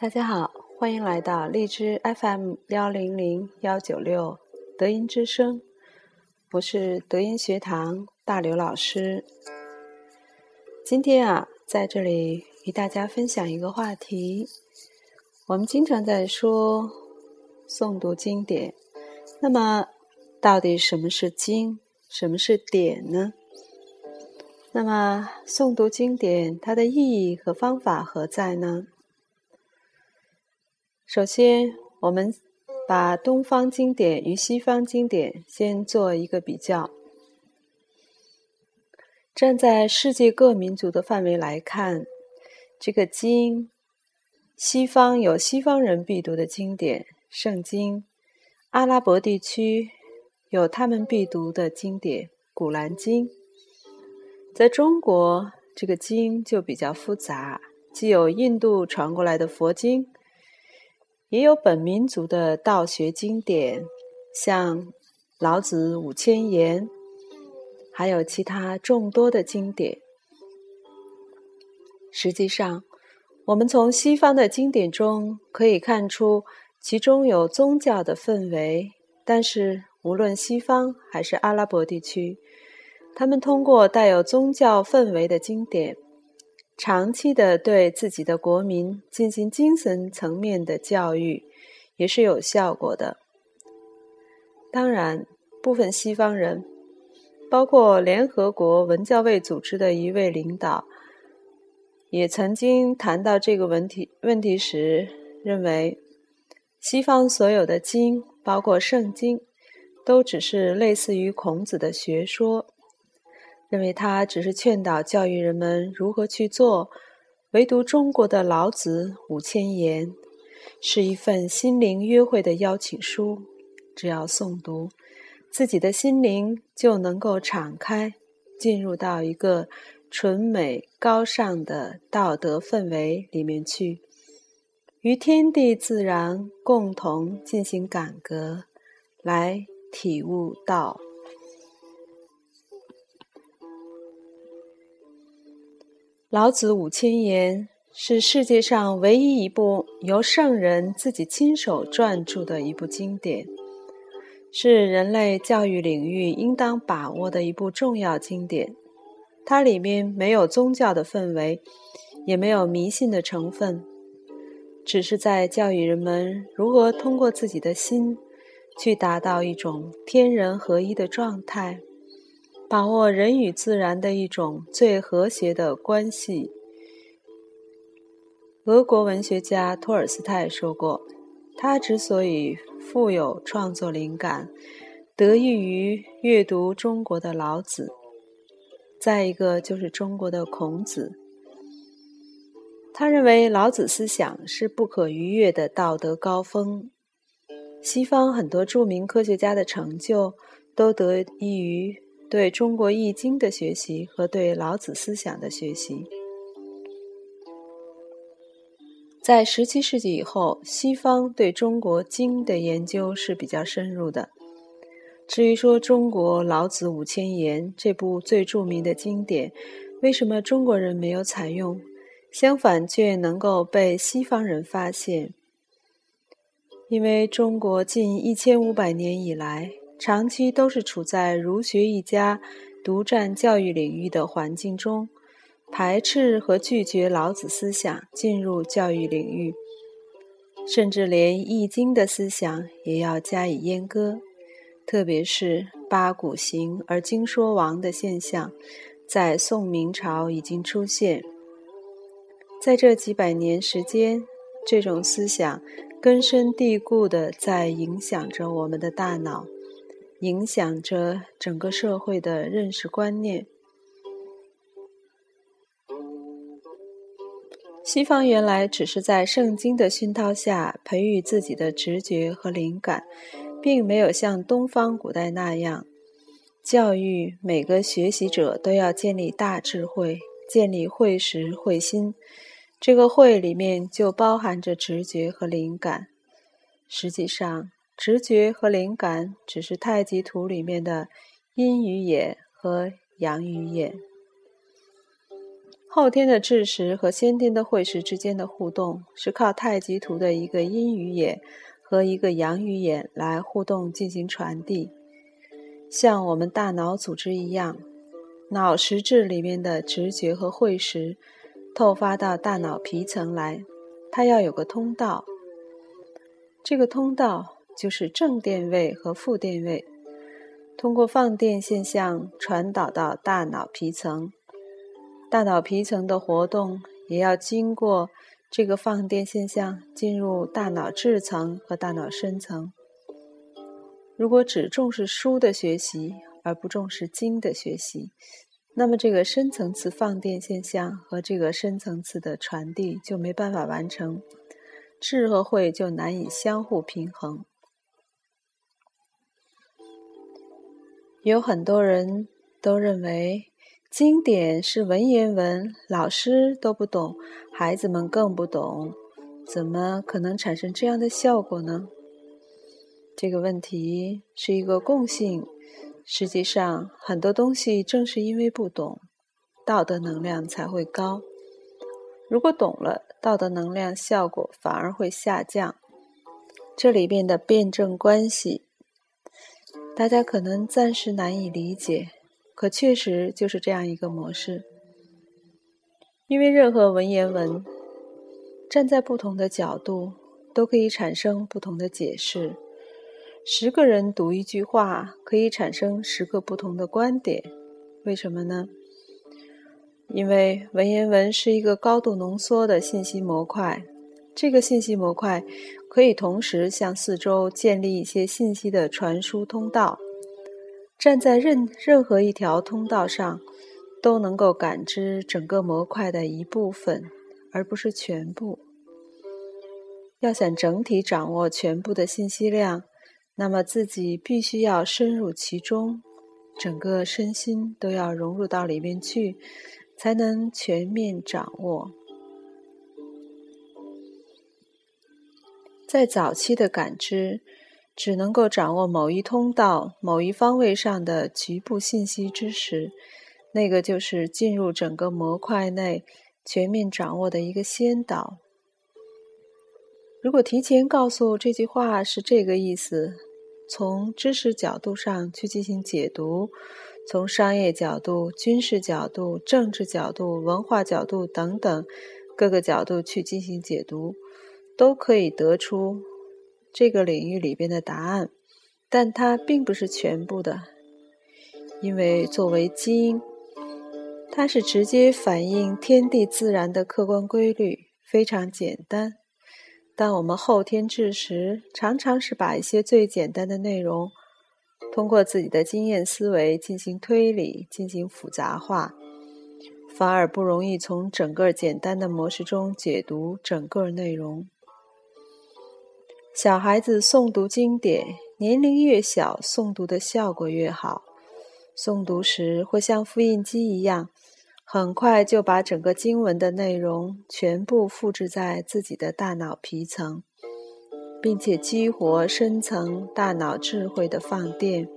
大家好，欢迎来到荔枝 FM 幺零零幺九六德音之声，我是德音学堂大刘老师。今天啊，在这里与大家分享一个话题。我们经常在说诵读经典，那么到底什么是经，什么是典呢？那么诵读经典，它的意义和方法何在呢？首先，我们把东方经典与西方经典先做一个比较。站在世界各民族的范围来看，这个经，西方有西方人必读的经典《圣经》，阿拉伯地区有他们必读的经典《古兰经》。在中国，这个经就比较复杂，既有印度传过来的佛经。也有本民族的道学经典，像《老子五千言》，还有其他众多的经典。实际上，我们从西方的经典中可以看出，其中有宗教的氛围。但是，无论西方还是阿拉伯地区，他们通过带有宗教氛围的经典。长期的对自己的国民进行精神层面的教育，也是有效果的。当然，部分西方人，包括联合国文教卫组织的一位领导，也曾经谈到这个问题问题时，认为西方所有的经，包括圣经，都只是类似于孔子的学说。认为他只是劝导教育人们如何去做，唯独中国的老子五千言是一份心灵约会的邀请书，只要诵读，自己的心灵就能够敞开，进入到一个纯美高尚的道德氛围里面去，与天地自然共同进行感革，来体悟道。老子五千言是世界上唯一一部由圣人自己亲手撰著的一部经典，是人类教育领域应当把握的一部重要经典。它里面没有宗教的氛围，也没有迷信的成分，只是在教育人们如何通过自己的心，去达到一种天人合一的状态。把握人与自然的一种最和谐的关系。俄国文学家托尔斯泰说过：“他之所以富有创作灵感，得益于阅读中国的老子。再一个就是中国的孔子。他认为老子思想是不可逾越的道德高峰。西方很多著名科学家的成就，都得益于。”对中国易经的学习和对老子思想的学习，在十七世纪以后，西方对中国经的研究是比较深入的。至于说中国《老子五千言》这部最著名的经典，为什么中国人没有采用，相反却能够被西方人发现？因为中国近一千五百年以来。长期都是处在儒学一家独占教育领域的环境中，排斥和拒绝老子思想进入教育领域，甚至连《易经》的思想也要加以阉割。特别是八股行而经说王的现象，在宋明朝已经出现。在这几百年时间，这种思想根深蒂固地在影响着我们的大脑。影响着整个社会的认识观念。西方原来只是在圣经的熏陶下培育自己的直觉和灵感，并没有像东方古代那样教育每个学习者都要建立大智慧，建立慧识慧心。这个“慧”里面就包含着直觉和灵感。实际上。直觉和灵感只是太极图里面的阴与野和阳与野。后天的智识和先天的慧识之间的互动，是靠太极图的一个阴与野和一个阳与野来互动进行传递。像我们大脑组织一样，脑实质里面的直觉和慧识透发到大脑皮层来，它要有个通道。这个通道就是正电位和负电位，通过放电现象传导到大脑皮层。大脑皮层的活动也要经过这个放电现象进入大脑质层和大脑深层。如果只重视书的学习而不重视经的学习，那么这个深层次放电现象和这个深层次的传递就没办法完成，智和慧就难以相互平衡。有很多人都认为。经典是文言文，老师都不懂，孩子们更不懂，怎么可能产生这样的效果呢？这个问题是一个共性。实际上，很多东西正是因为不懂，道德能量才会高。如果懂了，道德能量效果反而会下降。这里边的辩证关系，大家可能暂时难以理解。可确实就是这样一个模式，因为任何文言文站在不同的角度都可以产生不同的解释。十个人读一句话，可以产生十个不同的观点。为什么呢？因为文言文是一个高度浓缩的信息模块，这个信息模块可以同时向四周建立一些信息的传输通道。站在任任何一条通道上，都能够感知整个模块的一部分，而不是全部。要想整体掌握全部的信息量，那么自己必须要深入其中，整个身心都要融入到里面去，才能全面掌握。在早期的感知。只能够掌握某一通道、某一方位上的局部信息之时，那个就是进入整个模块内全面掌握的一个先导。如果提前告诉这句话是这个意思，从知识角度上去进行解读，从商业角度、军事角度、政治角度、文化角度等等各个角度去进行解读，都可以得出。这个领域里边的答案，但它并不是全部的，因为作为基因，它是直接反映天地自然的客观规律，非常简单。但我们后天知识常常是把一些最简单的内容，通过自己的经验思维进行推理，进行复杂化，反而不容易从整个简单的模式中解读整个内容。小孩子诵读经典，年龄越小，诵读的效果越好。诵读时会像复印机一样，很快就把整个经文的内容全部复制在自己的大脑皮层，并且激活深层大脑智慧的放电，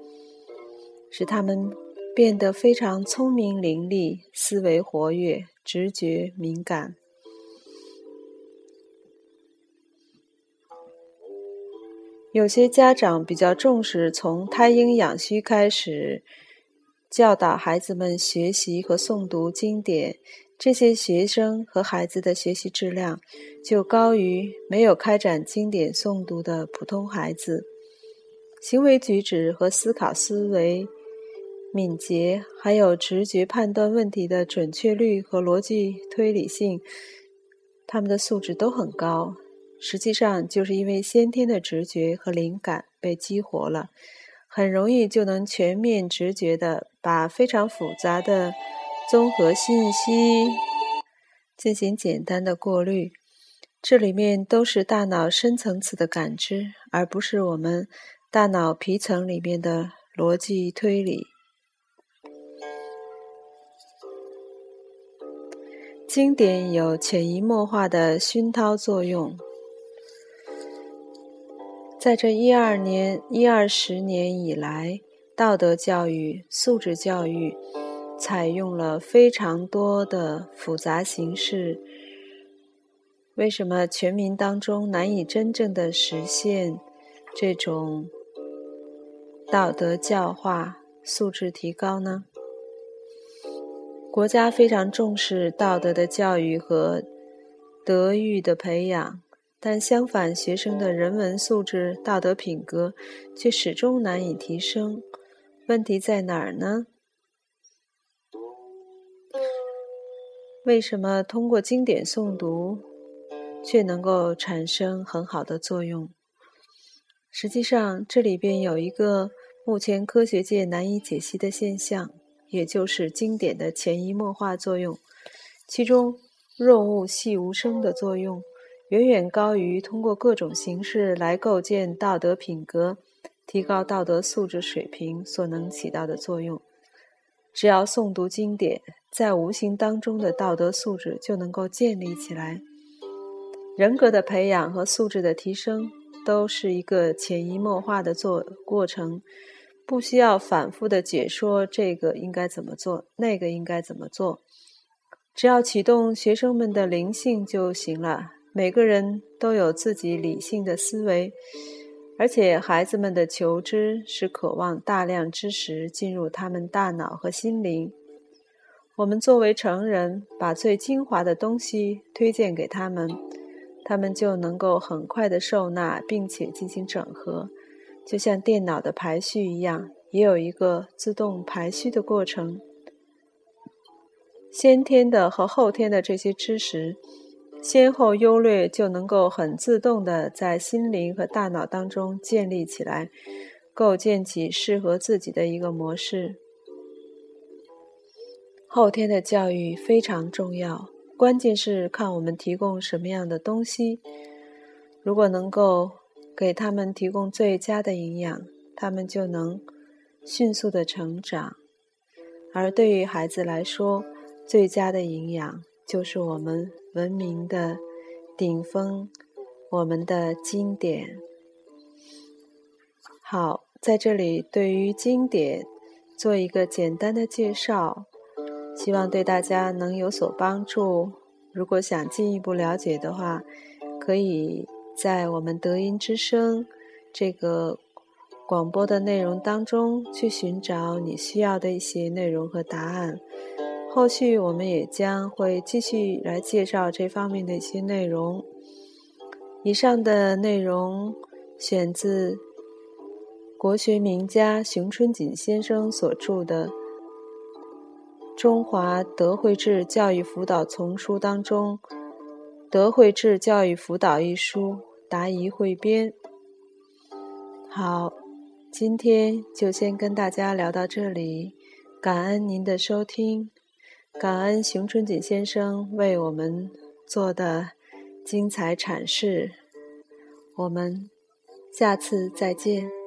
使他们变得非常聪明伶俐，思维活跃，直觉敏感。有些家长比较重视从胎婴养虚开始教导孩子们学习和诵读经典，这些学生和孩子的学习质量就高于没有开展经典诵读的普通孩子，行为举止和思考思维敏捷，还有直觉判断问题的准确率和逻辑推理性，他们的素质都很高。实际上，就是因为先天的直觉和灵感被激活了，很容易就能全面直觉的把非常复杂的综合信息进行简单的过滤。这里面都是大脑深层次的感知，而不是我们大脑皮层里面的逻辑推理。经典有潜移默化的熏陶作用。在这一二年、一二十年以来，道德教育、素质教育采用了非常多的复杂形式。为什么全民当中难以真正的实现这种道德教化、素质提高呢？国家非常重视道德的教育和德育的培养。但相反，学生的人文素质、道德品格却始终难以提升。问题在哪儿呢？为什么通过经典诵读却能够产生很好的作用？实际上，这里边有一个目前科学界难以解析的现象，也就是经典的潜移默化作用，其中润物细无声的作用。远远高于通过各种形式来构建道德品格、提高道德素质水平所能起到的作用。只要诵读经典，在无形当中的道德素质就能够建立起来。人格的培养和素质的提升，都是一个潜移默化的做过程，不需要反复的解说这个应该怎么做，那个应该怎么做，只要启动学生们的灵性就行了。每个人都有自己理性的思维，而且孩子们的求知是渴望大量知识进入他们大脑和心灵。我们作为成人，把最精华的东西推荐给他们，他们就能够很快的受纳，并且进行整合，就像电脑的排序一样，也有一个自动排序的过程。先天的和后天的这些知识。先后优劣就能够很自动的在心灵和大脑当中建立起来，构建起适合自己的一个模式。后天的教育非常重要，关键是看我们提供什么样的东西。如果能够给他们提供最佳的营养，他们就能迅速的成长。而对于孩子来说，最佳的营养就是我们。文明的顶峰，我们的经典。好，在这里对于经典做一个简单的介绍，希望对大家能有所帮助。如果想进一步了解的话，可以在我们德音之声这个广播的内容当中去寻找你需要的一些内容和答案。后续我们也将会继续来介绍这方面的一些内容。以上的内容选自国学名家熊春锦先生所著的《中华德惠智教育辅导丛书》当中，《德惠智教育辅导》一书答疑汇编。好，今天就先跟大家聊到这里，感恩您的收听。感恩熊春锦先生为我们做的精彩阐释，我们下次再见。